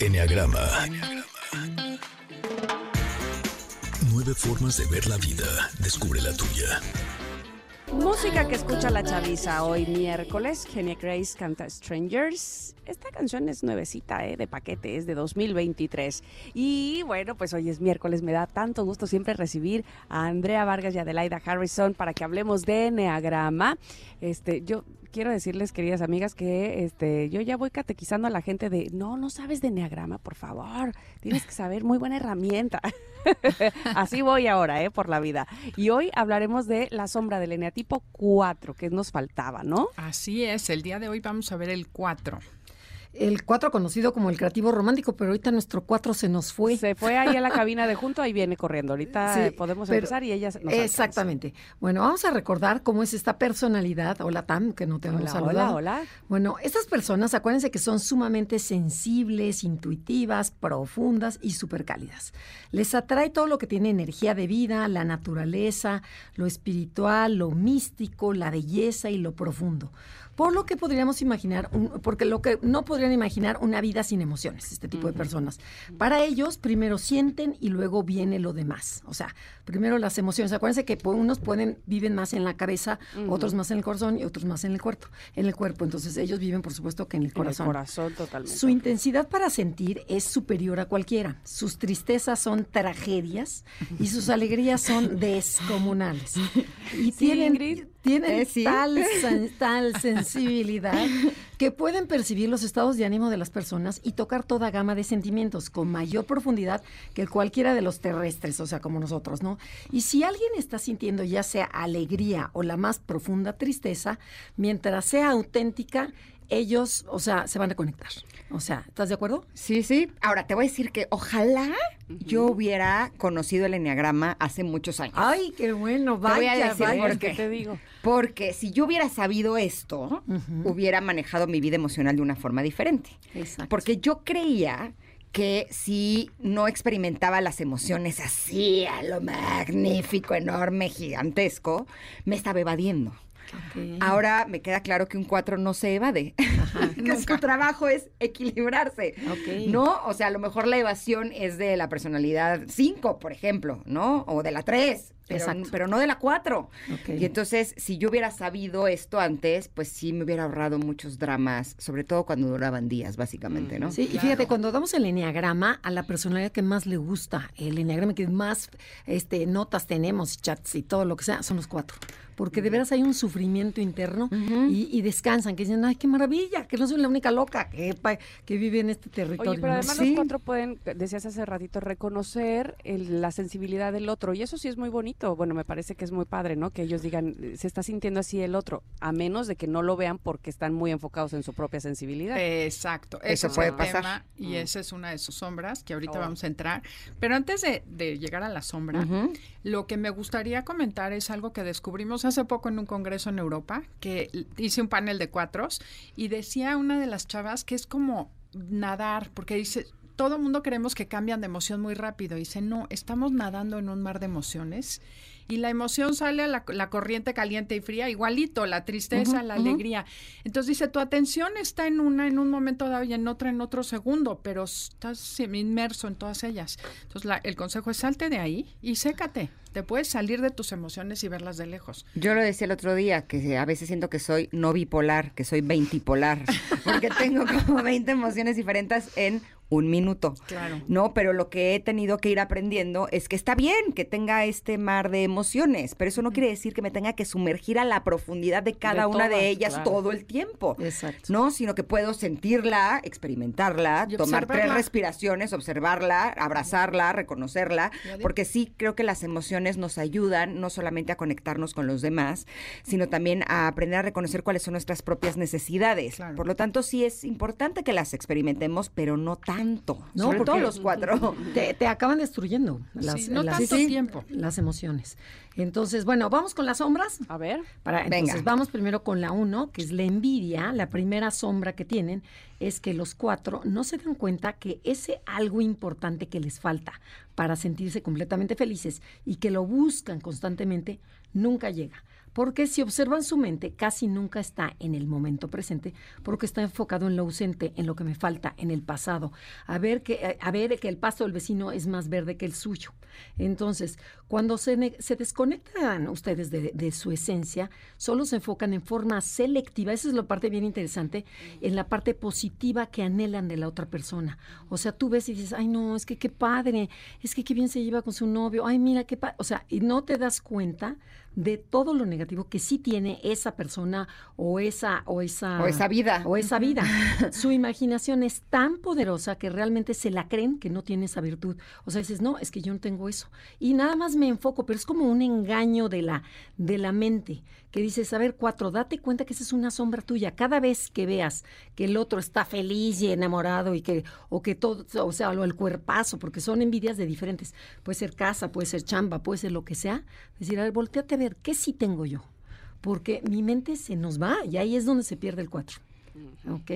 Enneagrama. Nueve formas de ver la vida. Descubre la tuya. Música que escucha la chaviza hoy miércoles. Genia Grace canta Strangers. Esta canción es nuevecita, ¿eh? de paquete, es de 2023. Y bueno, pues hoy es miércoles. Me da tanto gusto siempre recibir a Andrea Vargas y Adelaida Harrison para que hablemos de Enneagrama. Este, yo quiero decirles, queridas amigas, que este, yo ya voy catequizando a la gente de, no, no sabes de Enneagrama, por favor. Tienes que saber, muy buena herramienta. Así voy ahora, ¿eh? Por la vida. Y hoy hablaremos de la sombra del eneatipo 4, que nos faltaba, ¿no? Así es, el día de hoy vamos a ver el 4 el 4 conocido como el creativo romántico, pero ahorita nuestro 4 se nos fue. Se fue ahí a la cabina de junto, ahí viene corriendo. Ahorita podemos empezar y ella nos Exactamente. Bueno, vamos a recordar cómo es esta personalidad. Hola, Tam, que no te hemos saludado. Hola, hola. Bueno, estas personas, acuérdense que son sumamente sensibles, intuitivas, profundas y súper cálidas. Les atrae todo lo que tiene energía de vida, la naturaleza, lo espiritual, lo místico, la belleza y lo profundo por lo que podríamos imaginar, porque lo que no podrían imaginar una vida sin emociones, este tipo de personas. Para ellos, primero sienten y luego viene lo demás. O sea, primero las emociones. Acuérdense que unos pueden, viven más en la cabeza, otros más en el corazón y otros más en el cuerpo. En el cuerpo. Entonces, ellos viven, por supuesto, que en el corazón. En el corazón, totalmente. Su intensidad para sentir es superior a cualquiera. Sus tristezas son tragedias y sus alegrías son descomunales. Y tienen, tienen eh, tal, tal sensibilidad que pueden percibir los estados de ánimo de las personas y tocar toda gama de sentimientos con mayor profundidad que cualquiera de los terrestres, o sea, como nosotros, ¿no? Y si alguien está sintiendo ya sea alegría o la más profunda tristeza, mientras sea auténtica, ellos, o sea, se van a conectar. O sea, ¿estás de acuerdo? Sí, sí. Ahora, te voy a decir que ojalá yo hubiera conocido el enneagrama hace muchos años. Ay, qué bueno, vaya, te voy qué. te digo. Porque si yo hubiera sabido esto, hubiera manejado mi vida emocional de una forma diferente. Exacto. Porque yo creía que si no experimentaba las emociones así, a lo magnífico, enorme, gigantesco, me estaba evadiendo. Ahora me queda claro que un 4 no se evade. que su trabajo es equilibrarse. ¿No? O sea, a lo mejor la evasión es de la personalidad 5, por ejemplo, ¿no? O de la 3 pero, no de la 4. Y entonces, si yo hubiera sabido esto antes, pues sí me hubiera ahorrado muchos dramas, sobre todo cuando duraban días, básicamente, ¿no? Sí, y fíjate, cuando damos el eneagrama a la personalidad que más le gusta, el eneagrama que más este, notas tenemos, chats y todo lo que sea, son los cuatro. Porque de veras hay un sufrimiento interno y, descansan, que dicen, ay, qué maravilla, que no soy la única loca que, que vive en este territorio. Oye, pero además los cuatro pueden, decías hace ratito, reconocer la sensibilidad del otro. Y eso sí es muy bonito bueno, me parece que es muy padre, ¿no? Que ellos digan, se está sintiendo así el otro, a menos de que no lo vean porque están muy enfocados en su propia sensibilidad. Exacto, eso, puede pasar. y mm. esa es una de sus sombras que ahorita oh. vamos a entrar. Pero antes de, llegar a la sombra, lo que me gustaría comentar es algo que descubrimos hace poco en un congreso en Europa, que hice un panel de cuatros y decía una de las chavas que es como nadar, porque dice, todo el mundo creemos que cambian de emoción muy rápido. Dice, no, estamos nadando en un mar de emociones y la emoción sale a la, corriente caliente y fría, igualito, la tristeza, la alegría. Entonces dice, tu atención está en una en un momento dado y en otra en otro segundo, pero estás inmerso en todas ellas. Entonces el consejo es salte de ahí y sécate. Te puedes salir de tus emociones y verlas de lejos. Yo lo decía el otro día, que a veces siento que soy no bipolar, que soy veintipolar, porque tengo como 20 emociones diferentes en un minuto. Claro. No, pero lo que he tenido que ir aprendiendo es que está bien que tenga este mar de emociones, pero eso no quiere decir que me tenga que sumergir a la profundidad de cada una de ellas todo el tiempo. Exacto. No, sino que puedo sentirla, experimentarla, tomar tres respiraciones, observarla, abrazarla, reconocerla, porque sí creo que las emociones nos ayudan no solamente a conectarnos con los demás, sino también a aprender a reconocer cuáles son nuestras propias necesidades. Por lo tanto, sí es importante que las experimentemos, pero no tan no, sobre todos los cuatro. Te, acaban destruyendo las, no tanto tiempo. las emociones. Entonces, bueno, vamos con las sombras. A ver. Para, entonces, vamos primero con la uno, que es la envidia. La primera sombra que tienen es que los cuatro no se dan cuenta que ese algo importante que les falta para sentirse completamente felices y que lo buscan constantemente, nunca llega Porque si observan su mente, casi nunca está en el momento presente, porque está enfocado en lo ausente, en lo que me falta, en el pasado. A ver que, a ver que el pasto del vecino es más verde que el suyo. Entonces, cuando se, se desconectan ustedes de, de, su esencia, solo se enfocan en forma selectiva, esa es la parte bien interesante, en la parte positiva que anhelan de la otra persona. O sea, tú ves y dices, ay no, es que qué padre, es que qué bien se lleva con su novio, ay mira qué padre, o sea, y no te das cuenta de todo lo negativo que sí tiene esa persona o esa o esa o esa vida o esa vida. Su imaginación es tan poderosa que realmente se la creen que no tiene esa virtud. O sea, dices, "No, es que yo no tengo eso." Y nada más me enfoco, pero es como un engaño de la de la mente que dices, a ver, cuatro, date cuenta que esa es una sombra tuya. Cada vez que veas que el otro está feliz y enamorado y que, o que todo, o sea, lo el cuerpazo, porque son envidias de diferentes. Puede ser casa, puede ser chamba, puede ser lo que sea. Decir, a ver, volteate ver, ¿qué sí tengo yo? Porque mi mente se nos va y ahí es donde se pierde el cuatro. ¿Ok?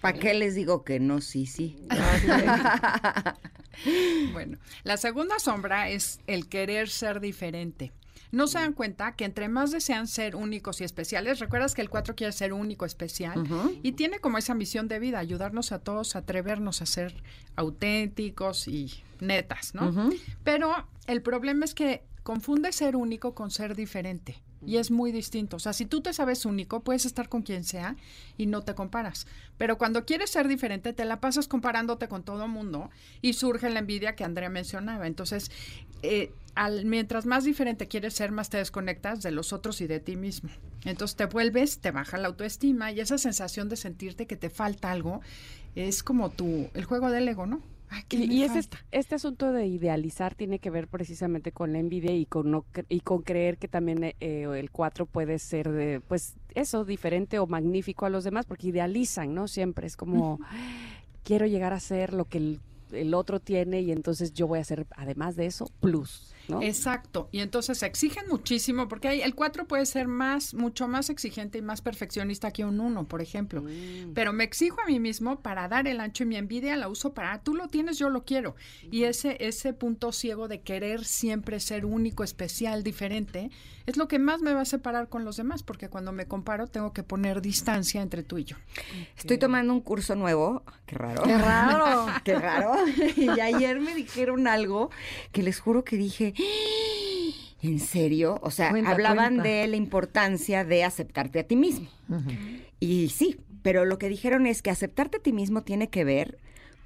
¿Para qué les digo que no? Sí, sí. bueno, la segunda sombra es el querer ser diferente. No se dan cuenta que entre más desean ser únicos y especiales, recuerdas que el 4 quiere ser único, especial, y tiene como esa misión de vida, ayudarnos a todos a atrevernos a ser auténticos y netas, ¿no? Pero el problema es que confunde ser único con ser diferente. Y es muy distinto. O sea, si tú te sabes único, puedes estar con quien sea y no te comparas. Pero cuando quieres ser diferente, te la pasas comparándote con todo mundo y surge la envidia que Andrea mencionaba. Entonces, eh, al, mientras más diferente quieres ser, más te desconectas de los otros y de ti mismo. Entonces te vuelves, te baja la autoestima y esa sensación de sentirte que te falta algo es como tu, el juego del ego, ¿no? Y, este, este, asunto de idealizar tiene que ver precisamente con la envidia y con no y con creer que también eh, el 4 puede ser de, pues eso diferente o magnífico a los demás porque idealizan, ¿no? Siempre es como quiero llegar a ser lo que el, el otro tiene y entonces yo voy a hacer además de eso plus. Exacto. Y entonces exigen muchísimo, porque hay, el 4 puede ser más, mucho más exigente y más perfeccionista que un 1, por ejemplo. Mm. Pero me exijo a mí mismo para dar el ancho y mi envidia la uso para, tú lo tienes, yo lo quiero. Y ese, ese punto ciego de querer siempre ser único, especial, diferente, es lo que más me va a separar con los demás, porque cuando me comparo tengo que poner distancia entre tú y yo. Estoy tomando un curso nuevo, qué raro. Qué raro. qué raro. y ayer me dijeron algo que les juro que dije, ¿En serio? O sea, hablaban de la importancia de aceptarte a ti mismo. Y sí, pero lo que dijeron es que aceptarte a ti mismo tiene que ver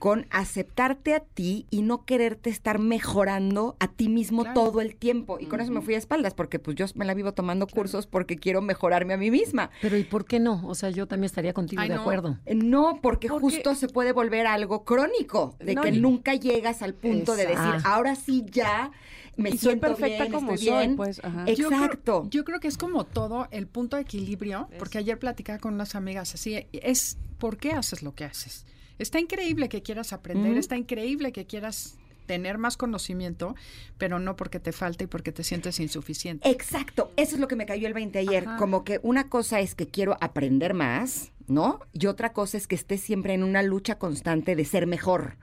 con aceptarte a ti y no quererte estar mejorando a ti mismo todo el tiempo. Y con eso me fui a espaldas, porque pues yo me la vivo tomando cursos porque quiero mejorarme a mí misma. Pero ¿y por qué no? O sea, yo también estaría contigo de acuerdo. Eh, no, porque, justo se puede volver algo crónico, de que nunca llegas al punto de decir, ahora sí ya me siento perfecta como estoy bien. Pues, Exacto. Yo creo, que es como todo el punto de equilibrio, porque ayer platicaba con unas amigas así, es ¿por qué haces lo que haces? Está increíble que quieras aprender, está increíble que quieras tener más conocimiento, pero no porque te falta y porque te sientes insuficiente. Exacto, eso es lo que me cayó el 20 ayer, como que una cosa es que quiero aprender más, ¿no? Y otra cosa es que esté siempre en una lucha constante de ser mejor,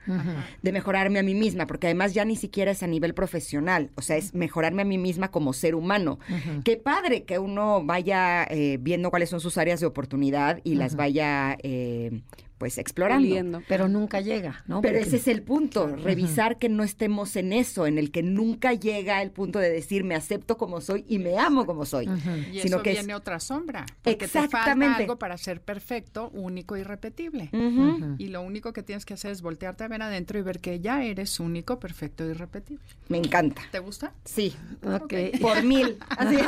de mejorarme a mí misma, porque además ya ni siquiera es a nivel profesional, o sea, es mejorarme a mí misma como ser humano. Qué padre que uno vaya eh, viendo cuáles son sus áreas de oportunidad y las vaya eh, pues explorando. Pero nunca llega, ¿no? Pero ese es el punto, revisar que no estemos en eso, en el que nunca llega el punto de decir me acepto como soy y me amo como soy. Y sino eso que viene otra sombra, porque exactamente. te falta algo para ser perfecto, único y repetible. Y lo único que tienes que hacer es voltearte a ver adentro y ver que ya eres único, perfecto y repetible. Me encanta. ¿Te gusta? Sí. Okay. Por mil.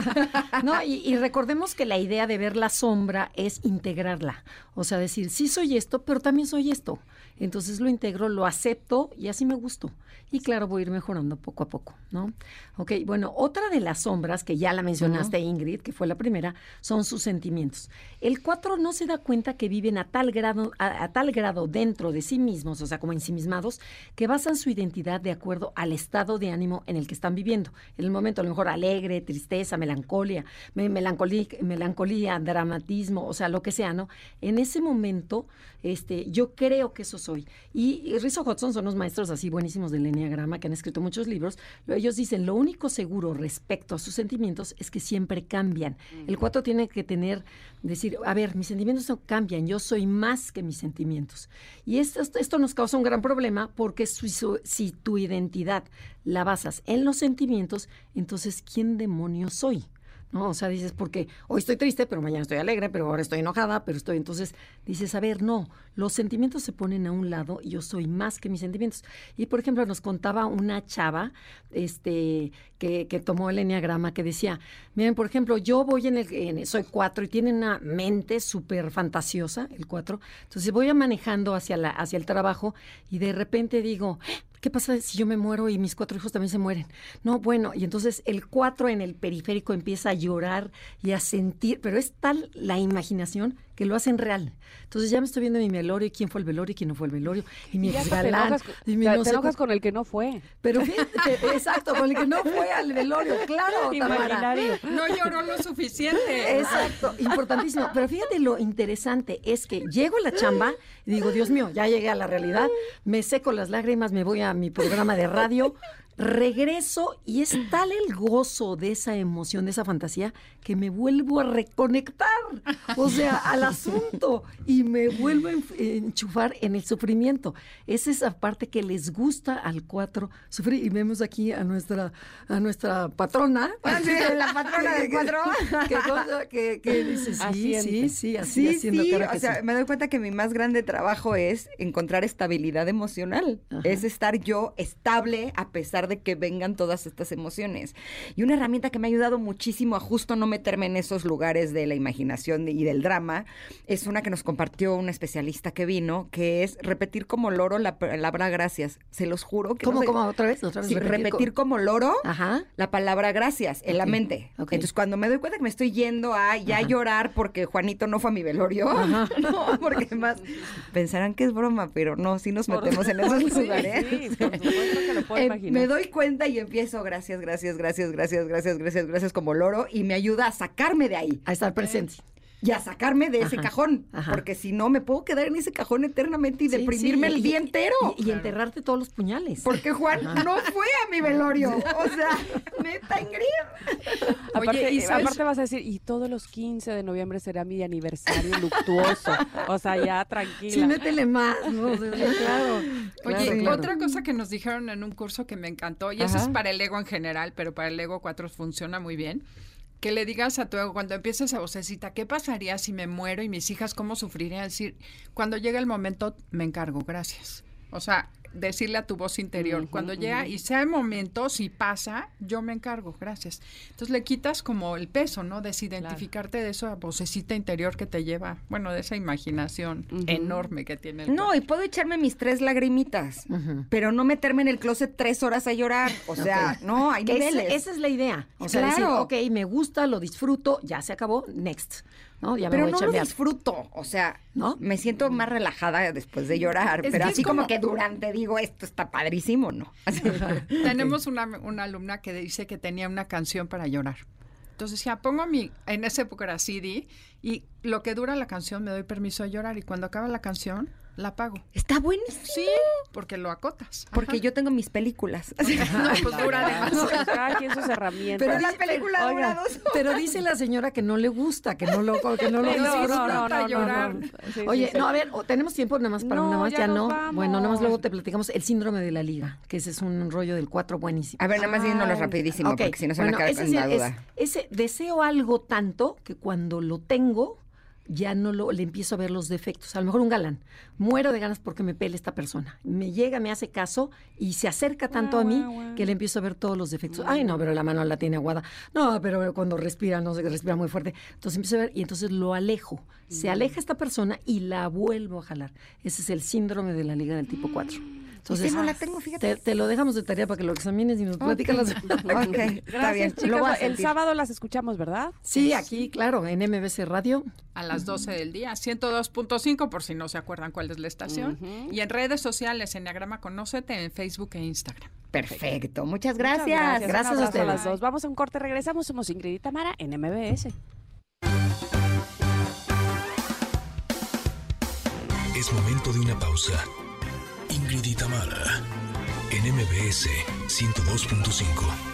no, y, y recordemos que la idea de ver la sombra es integrarla. O sea, decir, sí soy esto, pero también soy esto. Entonces lo integro, lo acepto y así me gusto. Y claro, voy a ir mejorando poco a poco, ¿no? Ok, bueno, otra de las sombras que ya la mencionaste, Ingrid, que fue la primera, son sus sentimientos. El cuatro no se da cuenta que viven a tal grado, a, tal grado dentro de sí mismos, o sea, como ensimismados, que basan su identidad de acuerdo al estado de ánimo en el que están viviendo. En el momento, a lo mejor alegre, tristeza, melancolía, melancolía, melancolía dramatismo, o sea, lo que sea, ¿no? En ese momento este, yo creo que eso soy. Y, Rizzo Hudson son los maestros así buenísimos del Enneagrama que han escrito muchos libros. Ellos dicen, lo único seguro respecto a sus sentimientos es que siempre cambian. El 4 tiene que tener, decir, a ver, mis sentimientos no cambian, yo soy más que mis sentimientos. Y esto, esto nos causa un gran problema porque si tu identidad la basas en los sentimientos, entonces, ¿quién demonios soy? ¿No? O sea, dices, porque hoy estoy triste, pero mañana estoy alegre, pero ahora estoy enojada, pero estoy. Entonces dices, a ver, no, los sentimientos se ponen a un lado y yo soy más que mis sentimientos. Y por ejemplo, nos contaba una chava este, que, que tomó el enneagrama que decía, miren, por ejemplo, yo voy en el, soy cuatro y tiene una mente súper fantasiosa, el cuatro. Entonces voy manejando hacia, la, hacia el trabajo y de repente digo, ¿qué pasa si yo me muero y mis cuatro hijos también se mueren? No, bueno, y entonces el cuatro en el periférico empieza a llorar y a sentir, pero es tal la imaginación que lo hacen real. Entonces ya me estoy viendo mi velorio y quién fue el velorio y quién no fue el velorio y mi exgalán. Y mi te, te enojas con el que no fue. Pero fíjate, exacto, con el que no fue al velorio, claro, Tamara. No lloró lo suficiente. Exacto, importantísimo. Pero fíjate lo interesante es que llego a la chamba y digo, Dios mío, ya llegué a la realidad, me seco las lágrimas, me voy a mi programa de radio, regreso y es tal el gozo de esa emoción, de esa fantasía, que me vuelvo a reconectar, o sea, al asunto y me vuelvo a enchufar en el sufrimiento. Es esa parte que les gusta al cuatro sufrir y vemos aquí a nuestra a nuestra patrona, ah, la patrona del cuatro, que, que, dice sí, sí, sí, así haciendo sí, o sea, me doy cuenta que mi más grande trabajo es encontrar estabilidad emocional, es estar yo estable a pesar de que vengan todas estas emociones. Y una herramienta que me ha ayudado muchísimo a justo no meterme en esos lugares de la imaginación y del drama es una que nos compartió un especialista que vino, que es repetir como loro la palabra gracias. Se los juro que... ¿Cómo, cómo? ¿Otra vez? repetir, como loro la palabra gracias en la mente. Entonces, cuando me doy cuenta que me estoy yendo a ya llorar porque Juanito no fue a mi velorio, no, porque más pensarán que es broma, pero no, si nos metemos en esos lugares. Sí, que lo puedo eh, imaginar doy cuenta y empiezo, gracias, gracias, gracias, gracias, gracias, gracias, gracias, como loro, y me ayuda a sacarme de ahí. A estar presente. Y a sacarme de ese cajón, porque si no me puedo quedar en ese cajón eternamente y deprimirme el día entero. Y, enterrarte todos los puñales. Porque Juan no fue a mi velorio. O sea, neta, Ingrid. Oye, y aparte vas a decir, y todos los 15 de noviembre será mi aniversario luctuoso. o sea, ya tranquila. Sí, métele más, ¿no? claro. Oye, otra cosa que nos dijeron en un curso que me encantó, y eso es para el ego en general, pero para el ego 4 funciona muy bien que le digas a tu ego cuando empieces esa vocecita, ¿qué pasaría si me muero y mis hijas cómo sufrirían? decir, cuando llegue el momento, me encargo, gracias. O sea, decirle a tu voz interior, cuando llega y sea el momento, si pasa, yo me encargo, gracias. Entonces le quitas como el peso, ¿no? Desidentificarte de esa vocecita interior que te lleva, bueno, de esa imaginación enorme que tiene. El no, y puedo echarme mis tres lagrimitas, pero no meterme en el closet tres horas a llorar. O sea, no, hay niveles. esa es la idea. O sea, decir, ok, me gusta, lo disfruto, ya se acabó, next. Pero no lo disfruto, o sea, ¿no? Me siento más relajada después de llorar, pero así como... que durante digo, esto está padrísimo, ¿no? Tenemos una, una alumna que dice que tenía una canción para llorar. Entonces ya pongo mi, en esa época era CD, y lo que dura la canción me doy permiso de llorar, y cuando acaba la canción, la pago. Está buenísimo. Sí, porque lo acotas. Porque yo tengo mis películas. no, pues dura demasiado. Cada quien sus herramientas. Pero la película dura dos Pero dice la señora que no le gusta, que no lo, que no lo disfruta. No, no, llorar. Oye, no, a ver, tenemos tiempo nada más para una más, ya, no. Bueno, nada más luego te platicamos el síndrome de la liga, que ese es un rollo del cuatro buenísimo. A ver, nada más yéndonos rapidísimo, porque si no se me acaba con la duda. ese deseo algo tanto que cuando lo tengo ya no lo, le empiezo a ver los defectos. A lo mejor un galán, muero de ganas porque me pele esta persona. Me llega, me hace caso y se acerca tanto a mí que le empiezo a ver todos los defectos. Ay, no, pero la mano la tiene aguada. No, pero cuando respira, no sé, respira muy fuerte. Entonces empiezo a ver y entonces lo alejo. Se aleja esta persona y la vuelvo a jalar. Ese es el síndrome de la liga del tipo 4. Entonces, no la tengo, fíjate. Te, lo dejamos de tarea para que lo examines y nos okay. las. ok, está bien. Chicas, el sábado las escuchamos, ¿verdad? Sí, aquí, claro, en MBC Radio. A las 12 del día, 102.5, por si no se acuerdan cuál es la estación. Y en redes sociales, Enneagrama Conócete, en Facebook e Instagram. Perfecto, muchas gracias. gracias, a ustedes. las dos. Vamos a un corte, regresamos. Somos Ingrid y Tamara en MBS. Es momento de una pausa. Ingrid y en MBS 102.5.